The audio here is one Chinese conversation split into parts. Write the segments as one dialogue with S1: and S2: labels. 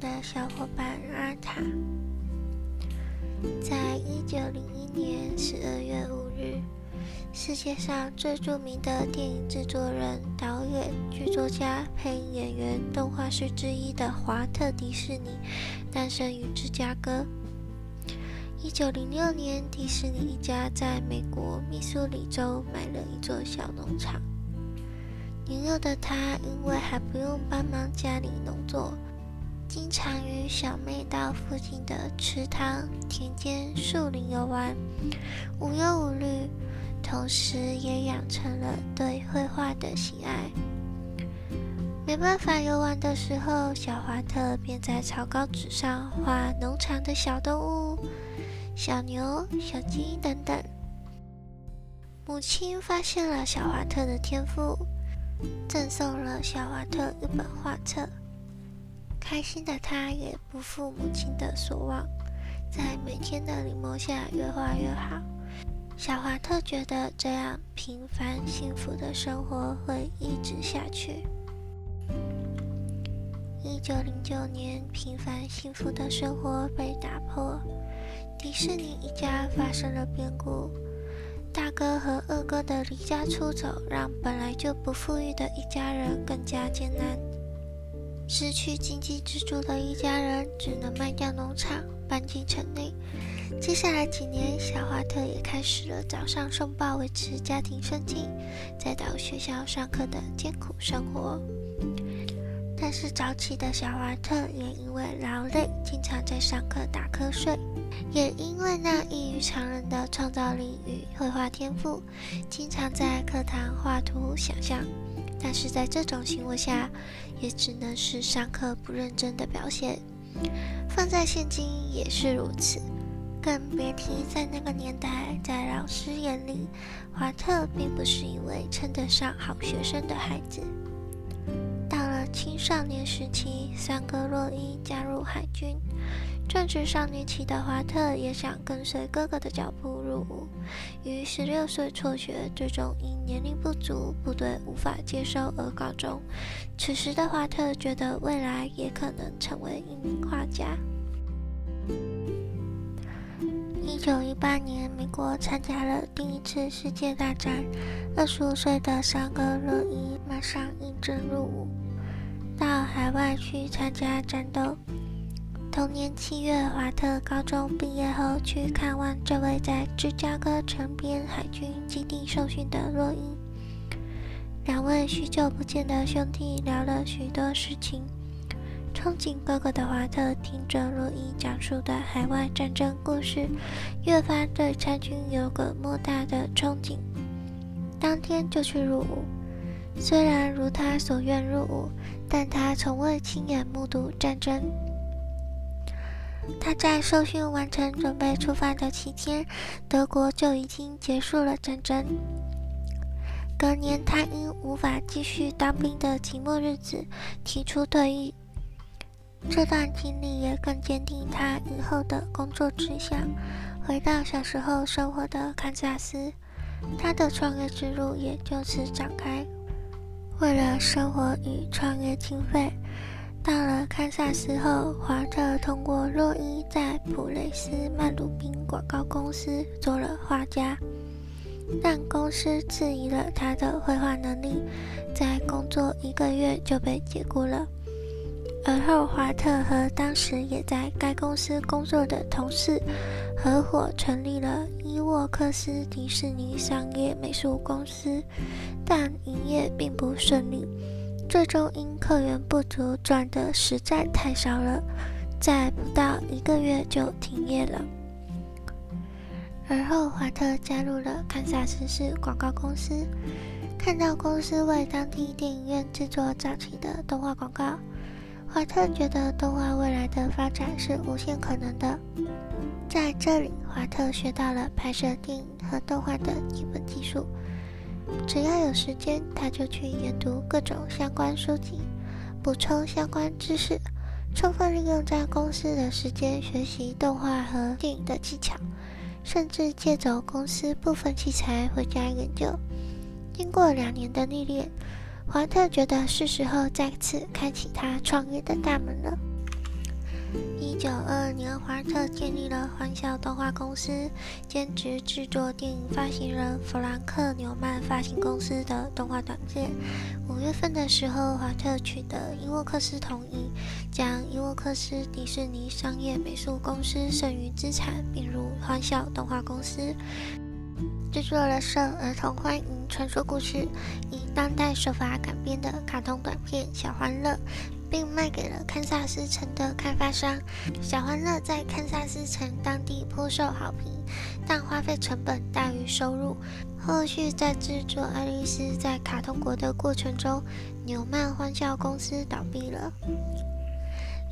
S1: 的小伙伴阿塔。在一九零一年十二月五日，世界上最著名的电影制作人、导演、剧作家、配音演员、动画师之一的华特·迪士尼诞生于芝加哥。一九零六年，迪士尼一家在美国密苏里州买了一座小农场。年幼的他因为还不用帮忙家里农作。经常与小妹到附近的池塘、田间、树林游玩，无忧无虑，同时也养成了对绘画的喜爱。没办法游玩的时候，小华特便在草稿纸上画农场的小动物，小牛、小鸡等等。母亲发现了小华特的天赋，赠送了小华特一本画册。开心的他，也不负母亲的所望，在每天的临摹下越画越好。小华特觉得这样平凡幸福的生活会一直下去。一九零九年，平凡幸福的生活被打破，迪士尼一家发生了变故。大哥和二哥的离家出走，让本来就不富裕的一家人更加艰难。失去经济支柱的一家人只能卖掉农场，搬进城内。接下来几年，小华特也开始了早上送报维持家庭生计，再到学校上课的艰苦生活。但是早起的小华特也因为劳累，经常在上课打瞌睡；也因为那异于常人的创造力与绘画天赋，经常在课堂画图想象。但是在这种情况下，也只能是上课不认真的表现。放在现今也是如此，更别提在那个年代，在老师眼里，华特并不是一位称得上好学生的孩子。到了青少年时期，三哥洛伊加入海军。正值少女期的华特也想跟随哥哥的脚步入伍，于十六岁辍学，最终因年龄不足，部队无法接收而告终。此时的华特觉得未来也可能成为一名画家。一九一八年，美国参加了第一次世界大战，二十五岁的三哥洛伊马上应征入伍，到海外去参加战斗。同年七月，华特高中毕业后去看望这位在芝加哥城边海军基地受训的洛伊。两位许久不见的兄弟聊了许多事情。憧憬哥哥的华特听着洛伊讲述的海外战争故事，越发对参军有个莫大的憧憬。当天就去入伍。虽然如他所愿入伍，但他从未亲眼目睹战争。他在受训完成、准备出发的期间，德国就已经结束了战争。隔年，他因无法继续当兵的寂寞日子，提出退役。这段经历也更坚定他以后的工作志向。回到小时候生活的堪萨斯，他的创业之路也就此展开。为了生活与创业经费。到了堪萨斯后，华特通过洛伊在普雷斯曼鲁宾广告公司做了画家，但公司质疑了他的绘画能力，在工作一个月就被解雇了。而后，华特和当时也在该公司工作的同事合伙成立了伊沃克斯迪士尼商业美术公司，但营业并不顺利。最终因客源不足，赚的实在太少了，在不到一个月就停业了。而后，华特加入了堪萨斯市广告公司，看到公司为当地电影院制作早期的动画广告，华特觉得动画未来的发展是无限可能的。在这里，华特学到了拍摄电影和动画的基本技术。只要有时间，他就去研读各种相关书籍，补充相关知识，充分利用在公司的时间学习动画和电影的技巧，甚至借走公司部分器材回家研究。经过两年的历练，华特觉得是时候再次开启他创业的大门了。一九二二年，华特建立了欢笑动画公司，兼职制作电影发行人弗兰克·纽曼发行公司的动画短片。五月份的时候，华特取得伊沃克斯同意，将伊沃克斯迪士尼商业美术公司剩余资产并入欢笑动画公司，制作了受儿童欢迎传说故事以当代手法改编的卡通短片《小欢乐》。并卖给了堪萨斯城的开发商。小欢乐在堪萨斯城当地颇受好评，但花费成本大于收入。后续在制作《爱丽丝在卡通国》的过程中，纽曼欢笑公司倒闭了。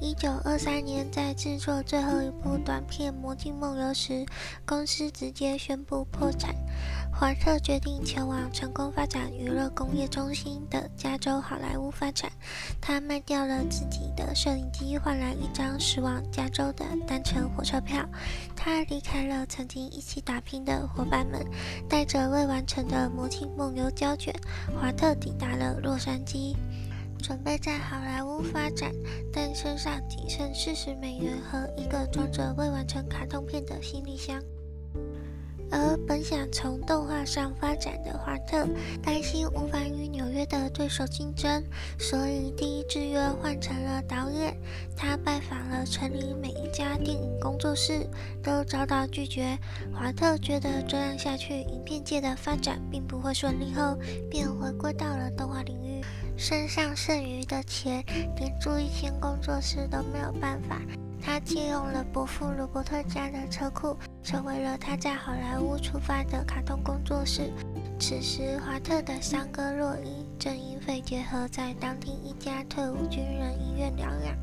S1: 一九二三年，在制作最后一部短片《魔镜梦游》时，公司直接宣布破产。华特决定前往成功发展娱乐工业中心的加州好莱坞发展。他卖掉了自己的摄影机，换来一张驶往加州的单程火车票。他离开了曾经一起打拼的伙伴们，带着未完成的《魔镜梦游》胶卷，华特抵达了洛杉矶。准备在好莱坞发展，但身上仅剩四十美元和一个装着未完成卡通片的行李箱。而本想从动画上发展的华特，担心无法与纽约的对手竞争，所以第一志愿换成了导演。他拜访了城里每一家电影工作室，都遭到拒绝。华特觉得这样下去，影片界的发展并不会顺利，后便回归到了动画领域。身上剩余的钱，连租一间工作室都没有办法。他借用了伯父罗伯特家的车库，成为了他在好莱坞出发的卡通工作室。此时，华特的三哥洛伊正因肺结核在当地一家退伍军人医院疗养。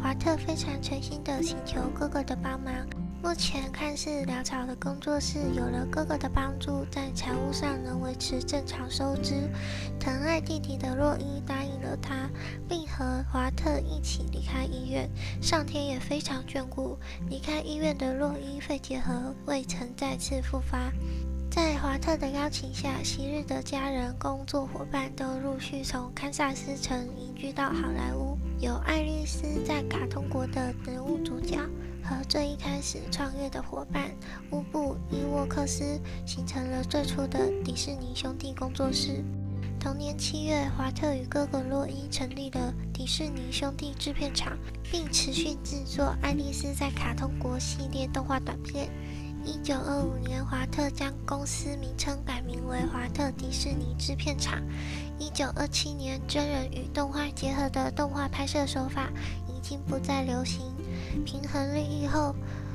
S1: 华特非常诚心地请求哥哥的帮忙。目前看似潦草的工作室，有了哥哥的帮助，在财务上能维持正常收支。疼爱弟弟的洛伊答应了他，并和华特一起离开医院。上天也非常眷顾，离开医院的洛伊肺结核未曾再次复发。在华特的邀请下，昔日的家人、工作伙伴都陆续从堪萨斯城移居到好莱坞。有爱丽丝在卡通国的人物主角和最一开始创业的伙伴乌布伊沃克斯，形成了最初的迪士尼兄弟工作室。同年七月，华特与哥哥洛伊成立了迪士尼兄弟制片厂，并持续制作《爱丽丝在卡通国》系列动画短片。一九二五年，华特将公司名称改名为华特迪士尼制片厂。一九二七年，真人与动画结合的动画拍摄手法已经不再流行。平衡利益后，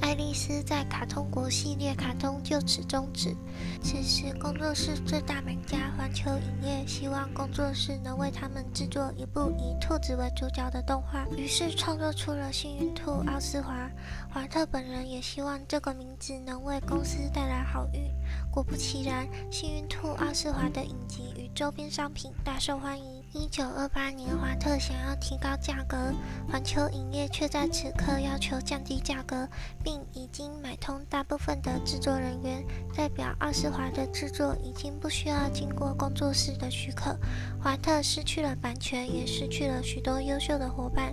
S1: 爱丽丝在卡通国系列卡通就此终止。此时，工作室最大买家环球影业希望工作室能为他们制作一部以兔子为主角的动画，于是创作出了幸运兔奥斯华。华特本人也希望这个名字能为公司带来好运。果不其然，幸运兔奥斯华的影集与周边商品大受欢迎。一九二八年，华特想要提高价格，环球影业却在此刻要求降低价格，并已经买通大部分的制作人员，代表奥斯华的制作已经不需要经过工作室的许可。华特失去了版权，也失去了许多优秀的伙伴。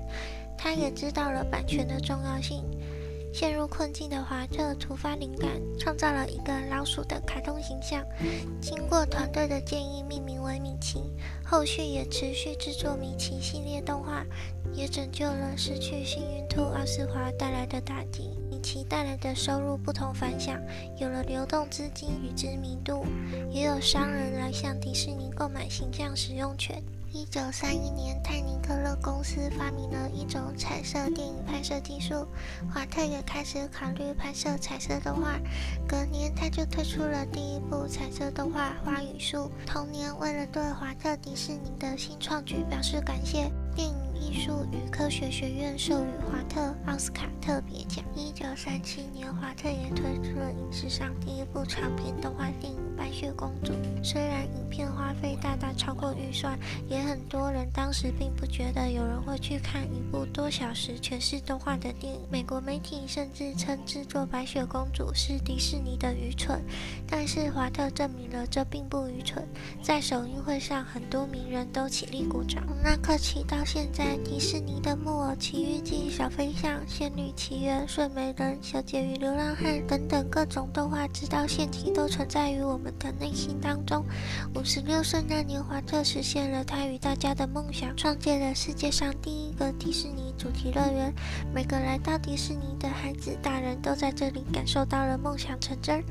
S1: 他也知道了版权的重要性。陷入困境的华特突发灵感，创造了一个老鼠的卡通形象，经过团队的建议命名为米奇。后续也持续制作米奇系列动画，也拯救了失去幸运兔奥斯华带来的打击。米奇带来的收入不同凡响，有了流动资金与知名度，也有商人来向迪士尼购买形象使用权。一九三一年，泰宁克勒公司发明了一种彩色电影拍摄技术，华特也开始考虑拍摄彩色动画。隔年，他就推出了第一部彩色动画《花与树》。同年，为了对华特迪士尼的新创举表示感谢，电影艺术与科学学院授予华特奥斯卡特别奖。一九三七年，华特也推出了影史上第一部长篇动画电影《白雪公主》。虽然影片花费大大超过预算，也很多人当时并不觉得有人会去看一部多小时全是动画的电影。美国媒体甚至称制作《白雪公主》是迪士尼的愚蠢，但是华特证明了这并不愚蠢。在首映会上，很多名人都起立鼓掌。从那刻起到现在。迪士尼的《木偶奇遇记》《小飞象》《仙女奇缘》《睡美人》《小姐与流浪汉》等等各种动画，直到现今都存在于我们的内心当中。五十六岁那年，华特实现了他与大家的梦想，创建了世界上第一个迪士尼主题乐园。每个来到迪士尼的孩子、大人都在这里感受到了梦想成真。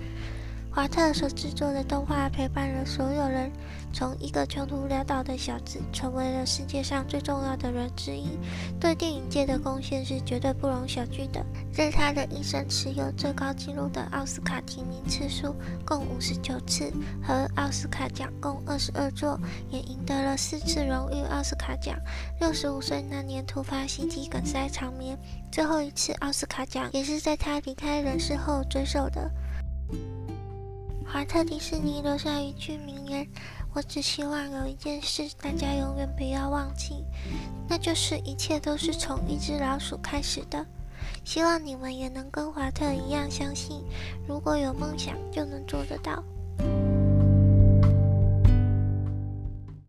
S1: 华特所制作的动画陪伴了所有人，从一个穷途潦倒的小子，成为了世界上最重要的人之一。对电影界的贡献是绝对不容小觑的。在他的一生持有最高纪录的奥斯卡提名次数共五十九次，和奥斯卡奖共二十二座，也赢得了四次荣誉奥斯卡奖。六十五岁那年突发心肌梗塞长眠，最后一次奥斯卡奖也是在他离开人世后追授的。华特迪士尼留下一句名言：“我只希望有一件事大家永远不要忘记，那就是一切都是从一只老鼠开始的。”希望你们也能跟华特一样相信，如果有梦想就能做得到。